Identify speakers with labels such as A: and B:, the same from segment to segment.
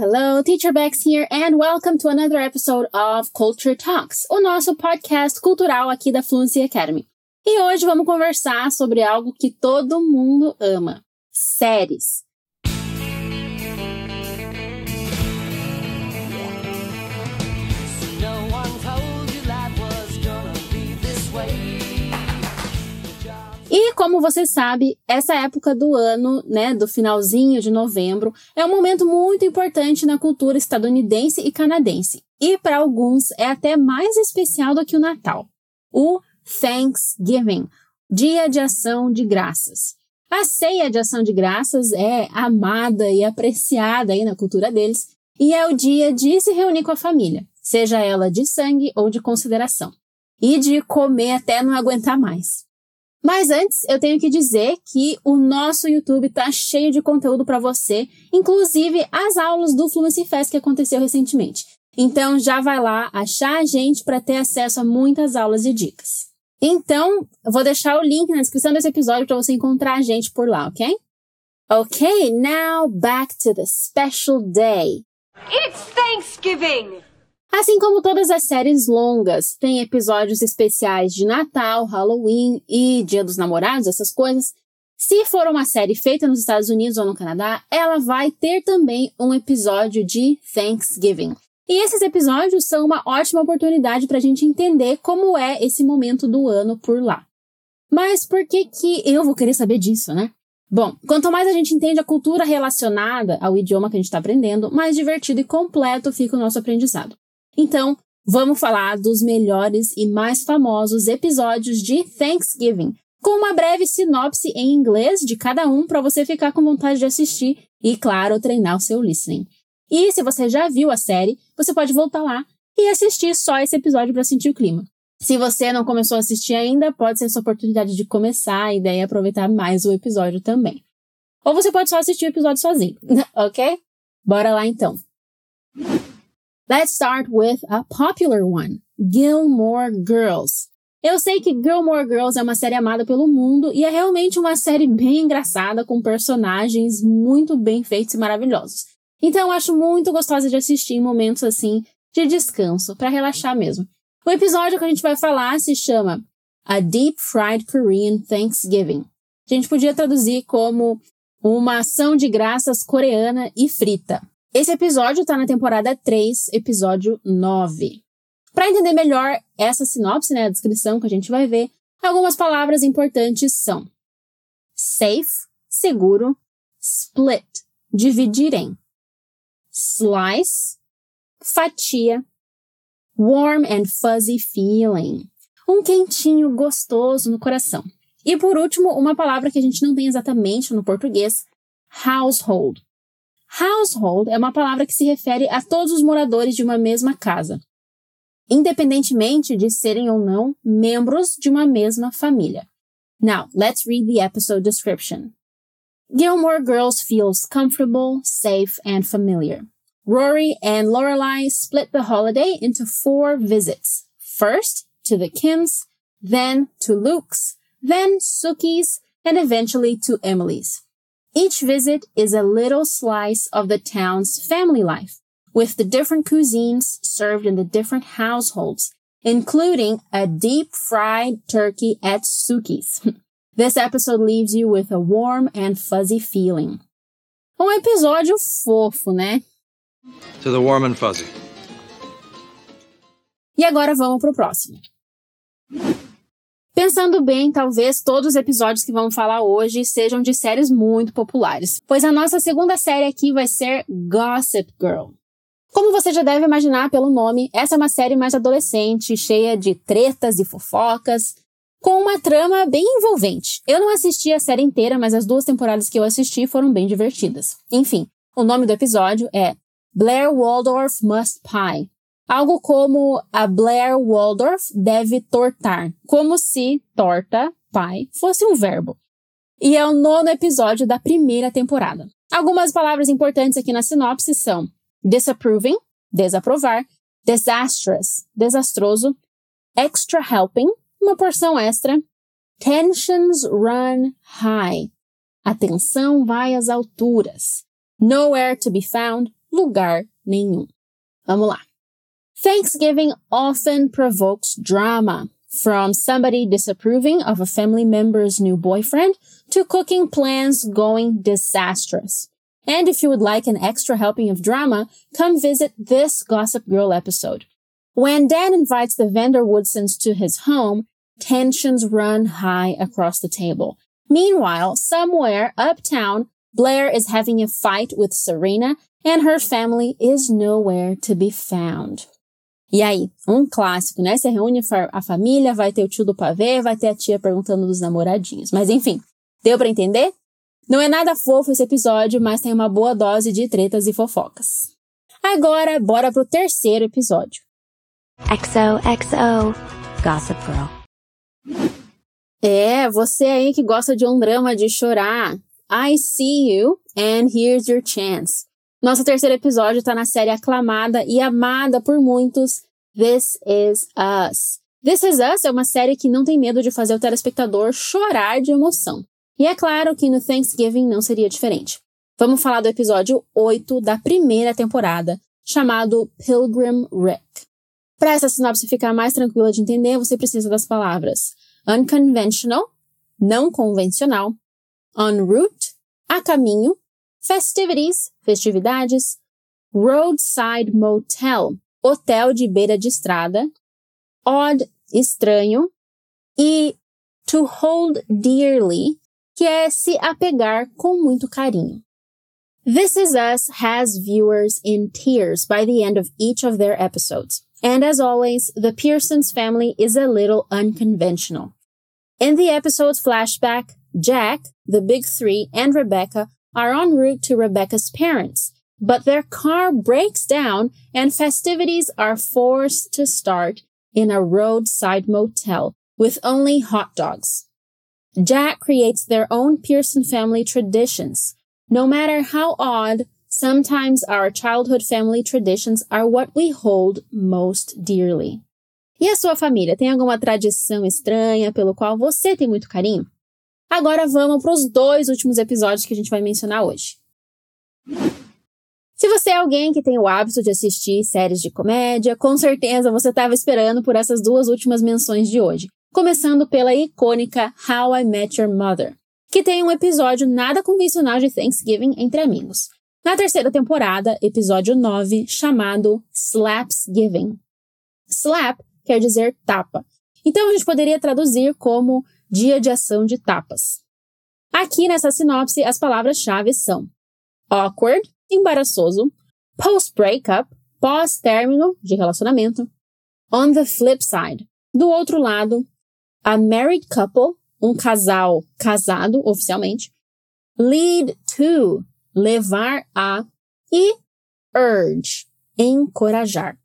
A: Hello. Teacher Bex here and welcome to another episode of Culture Talks, o nosso podcast cultural aqui da Fluency Academy. E hoje vamos conversar sobre algo que todo mundo ama: séries. Como você sabe, essa época do ano, né, do finalzinho de novembro, é um momento muito importante na cultura estadunidense e canadense. E para alguns é até mais especial do que o Natal. O Thanksgiving, Dia de Ação de Graças. A ceia de ação de graças é amada e apreciada aí na cultura deles, e é o dia de se reunir com a família, seja ela de sangue ou de consideração, e de comer até não aguentar mais. Mas antes, eu tenho que dizer que o nosso YouTube tá cheio de conteúdo para você, inclusive as aulas do Fluency Fest que aconteceu recentemente. Então já vai lá achar a gente para ter acesso a muitas aulas e dicas. Então, eu vou deixar o link na descrição desse episódio para você encontrar a gente por lá, ok? Ok, now back to the special day.
B: It's Thanksgiving!
A: Assim como todas as séries longas têm episódios especiais de Natal, Halloween e Dia dos Namorados, essas coisas, se for uma série feita nos Estados Unidos ou no Canadá, ela vai ter também um episódio de Thanksgiving. E esses episódios são uma ótima oportunidade para a gente entender como é esse momento do ano por lá. Mas por que que eu vou querer saber disso, né? Bom, quanto mais a gente entende a cultura relacionada ao idioma que a gente está aprendendo, mais divertido e completo fica o nosso aprendizado. Então, vamos falar dos melhores e mais famosos episódios de Thanksgiving, com uma breve sinopse em inglês de cada um para você ficar com vontade de assistir e, claro, treinar o seu listening. E se você já viu a série, você pode voltar lá e assistir só esse episódio para sentir o clima. Se você não começou a assistir ainda, pode ser sua oportunidade de começar e daí aproveitar mais o episódio também. Ou você pode só assistir o episódio sozinho, ok? Bora lá então. Let's start with a popular one, Gilmore Girls. Eu sei que Gilmore Girls é uma série amada pelo mundo e é realmente uma série bem engraçada com personagens muito bem feitos e maravilhosos. Então eu acho muito gostosa de assistir em momentos assim de descanso, para relaxar mesmo. O episódio que a gente vai falar se chama A Deep Fried Korean Thanksgiving. A gente podia traduzir como uma ação de graças coreana e frita. Esse episódio está na temporada 3, episódio 9. Para entender melhor essa sinopse, né, a descrição que a gente vai ver, algumas palavras importantes são safe, seguro, split, dividir em, slice, fatia, warm and fuzzy feeling, um quentinho gostoso no coração. E por último, uma palavra que a gente não tem exatamente no português, household, Household é uma palavra que se refere a todos os moradores de uma mesma casa, independentemente de serem ou não membros de uma mesma família. Now, let's read the episode description. Gilmore Girls feels comfortable, safe, and familiar. Rory and Lorelai split the holiday into four visits. First to the Kims, then to Luke's, then Suki's, and eventually to Emily's. Each visit is a little slice of the town's family life, with the different cuisines served in the different households, including a deep fried turkey at Suki's. This episode leaves you with a warm and fuzzy feeling. Um episódio fofo, né?
C: To the warm and fuzzy.
A: E agora vamos pro próximo. Pensando bem, talvez todos os episódios que vamos falar hoje sejam de séries muito populares, pois a nossa segunda série aqui vai ser Gossip Girl. Como você já deve imaginar pelo nome, essa é uma série mais adolescente, cheia de tretas e fofocas, com uma trama bem envolvente. Eu não assisti a série inteira, mas as duas temporadas que eu assisti foram bem divertidas. Enfim, o nome do episódio é Blair Waldorf Must Pie, Algo como a Blair Waldorf deve tortar, como se torta, pai, fosse um verbo. E é o nono episódio da primeira temporada. Algumas palavras importantes aqui na sinopse são disapproving, desaprovar, disastrous, desastroso, extra helping, uma porção extra, tensions run high, a tensão vai às alturas, nowhere to be found, lugar nenhum. Vamos lá. Thanksgiving often provokes drama, from somebody disapproving of a family member's new boyfriend to cooking plans going disastrous. And if you would like an extra helping of drama, come visit this Gossip Girl episode. When Dan invites the Vander Woodsons to his home, tensions run high across the table. Meanwhile, somewhere uptown, Blair is having a fight with Serena and her family is nowhere to be found. E aí, um clássico, né? Você reúne a família, vai ter o tio do pavê, vai ter a tia perguntando dos namoradinhos. Mas enfim, deu para entender? Não é nada fofo esse episódio, mas tem uma boa dose de tretas e fofocas. Agora, bora pro terceiro episódio.
D: XOXO Gossip Girl.
A: É, você aí que gosta de um drama de chorar. I see you and here's your chance. Nosso terceiro episódio está na série aclamada e amada por muitos, This Is Us. This Is Us é uma série que não tem medo de fazer o telespectador chorar de emoção. E é claro que no Thanksgiving não seria diferente. Vamos falar do episódio 8 da primeira temporada, chamado Pilgrim Rick. Para essa sinopse ficar mais tranquila de entender, você precisa das palavras unconventional, não convencional, en route, a caminho, festivities, festividades, roadside motel, hotel de beira de estrada, odd, estranho, e to hold dearly, que é se apegar com muito carinho. This Is Us has viewers in tears by the end of each of their episodes. And as always, the Pearsons family is a little unconventional. In the episode's flashback, Jack, the big three, and Rebecca are en route to Rebecca's parents, but their car breaks down and festivities are forced to start in a roadside motel with only hot dogs. Jack creates their own Pearson family traditions. No matter how odd, sometimes our childhood family traditions are what we hold most dearly. E a sua família tem alguma tradição estranha pelo qual você tem muito carinho? Agora vamos para os dois últimos episódios que a gente vai mencionar hoje. Se você é alguém que tem o hábito de assistir séries de comédia, com certeza você estava esperando por essas duas últimas menções de hoje. Começando pela icônica How I Met Your Mother, que tem um episódio nada convencional de Thanksgiving entre amigos. Na terceira temporada, episódio 9, chamado Slapsgiving. Slap quer dizer tapa. Então a gente poderia traduzir como Dia de Ação de Tapas. Aqui nessa sinopse, as palavras-chave são awkward, embaraçoso, post-breakup, pós-término de relacionamento, on the flip side, do outro lado, a married couple, um casal casado oficialmente, lead to, levar a, e urge, encorajar.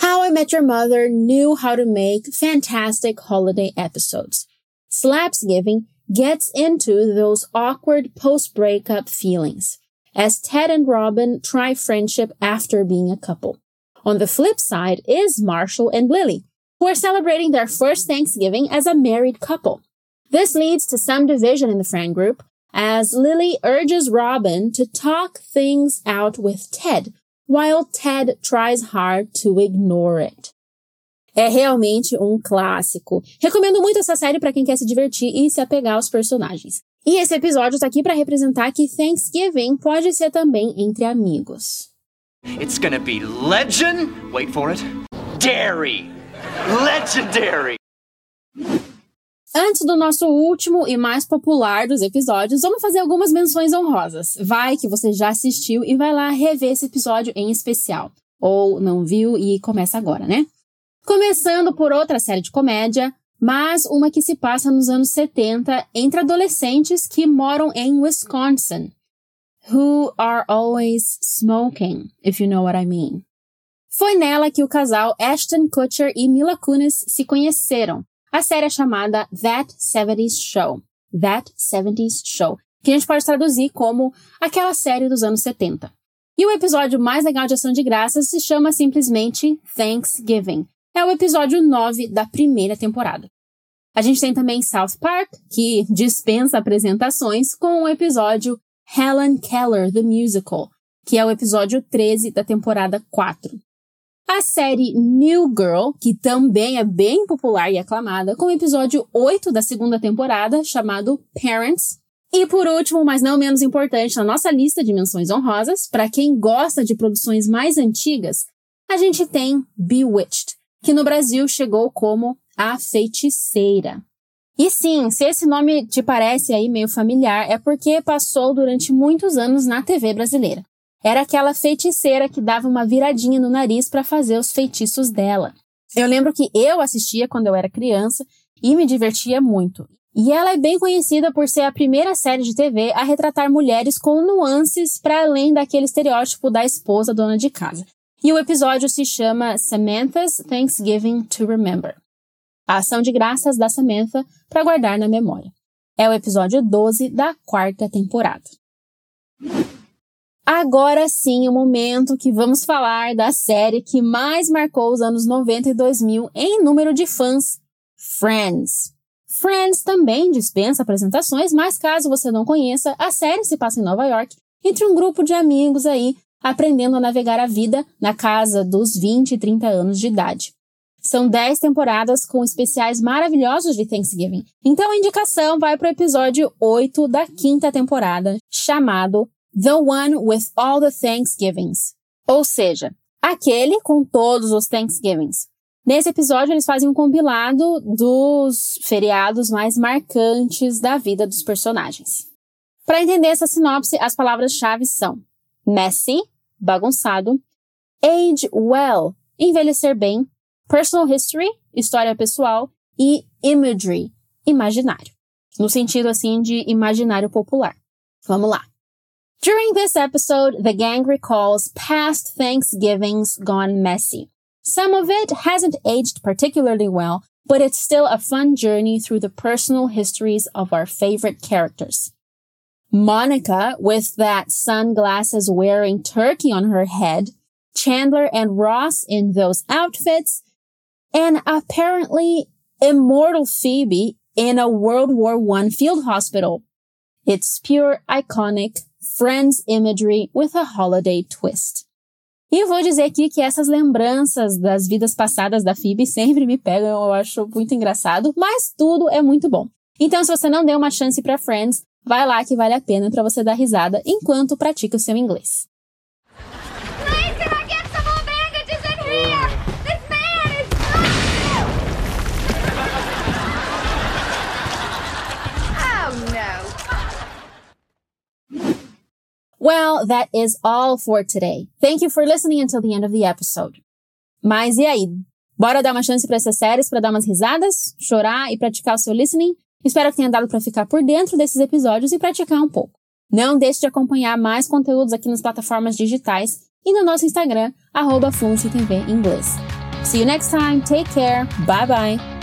A: How I Met Your Mother knew how to make fantastic holiday episodes. Slapsgiving gets into those awkward post breakup feelings as Ted and Robin try friendship after being a couple. On the flip side is Marshall and Lily, who are celebrating their first Thanksgiving as a married couple. This leads to some division in the friend group as Lily urges Robin to talk things out with Ted, while Ted tries hard to ignore it. É realmente um clássico. Recomendo muito essa série para quem quer se divertir e se apegar aos personagens. E esse episódio está aqui para representar que Thanksgiving pode ser também entre amigos.
E: It's gonna be legend. Wait for it. Dairy. Legendary.
A: Antes do nosso último e mais popular dos episódios, vamos fazer algumas menções honrosas. Vai que você já assistiu e vai lá rever esse episódio em especial. Ou não viu e começa agora, né? Começando por outra série de comédia, mas uma que se passa nos anos 70 entre adolescentes que moram em Wisconsin, who are always smoking, if you know what I mean. Foi nela que o casal Ashton Kutcher e Mila Kunis se conheceram. A série é chamada That 70s Show. That 70s Show, que a gente pode traduzir como aquela série dos anos 70. E o episódio mais legal de Ação de Graças se chama simplesmente Thanksgiving, é o episódio 9 da primeira temporada. A gente tem também South Park, que dispensa apresentações, com o episódio Helen Keller, The Musical, que é o episódio 13 da temporada 4. A série New Girl, que também é bem popular e aclamada, com o episódio 8 da segunda temporada, chamado Parents. E por último, mas não menos importante, na nossa lista de menções honrosas, para quem gosta de produções mais antigas, a gente tem Bewitched, que no Brasil chegou como A Feiticeira. E sim, se esse nome te parece aí meio familiar, é porque passou durante muitos anos na TV brasileira. Era aquela feiticeira que dava uma viradinha no nariz para fazer os feitiços dela. Eu lembro que eu assistia quando eu era criança e me divertia muito. E ela é bem conhecida por ser a primeira série de TV a retratar mulheres com nuances para além daquele estereótipo da esposa dona de casa. E o episódio se chama Samantha's Thanksgiving to Remember. A ação de graças da Samantha para guardar na memória. É o episódio 12 da quarta temporada. Agora sim, o momento que vamos falar da série que mais marcou os anos 90 e 2000 em número de fãs, Friends. Friends também dispensa apresentações, mas caso você não conheça, a série se passa em Nova York, entre um grupo de amigos aí, aprendendo a navegar a vida na casa dos 20 e 30 anos de idade. São 10 temporadas com especiais maravilhosos de Thanksgiving. Então a indicação vai para o episódio 8 da quinta temporada, chamado The One with All the Thanksgivings. Ou seja, aquele com todos os Thanksgivings. Nesse episódio, eles fazem um compilado dos feriados mais marcantes da vida dos personagens. Para entender essa sinopse, as palavras-chave são messy, bagunçado, age well, envelhecer bem, personal history, história pessoal, e imagery, imaginário. No sentido assim de imaginário popular. Vamos lá. During this episode, the gang recalls past Thanksgivings gone messy. Some of it hasn't aged particularly well, but it's still a fun journey through the personal histories of our favorite characters. Monica, with that sunglasses wearing turkey on her head, Chandler and Ross in those outfits, and apparently immortal Phoebe in a World War I field hospital. It's pure iconic Friends imagery with a holiday twist. E eu vou dizer aqui que essas lembranças das vidas passadas da Phoebe sempre me pegam, eu acho muito engraçado, mas tudo é muito bom. Então, se você não deu uma chance para Friends, vai lá que vale a pena para você dar risada enquanto pratica o seu inglês. Well, that is all for today. Thank you for listening until the end of the episode. Mas e aí? Bora dar uma chance para essas séries para dar umas risadas, chorar e praticar o seu listening? Espero que tenha dado para ficar por dentro desses episódios e praticar um pouco. Não deixe de acompanhar mais conteúdos aqui nas plataformas digitais e no nosso Instagram, arroba Inglês. See you next time. Take care. Bye bye.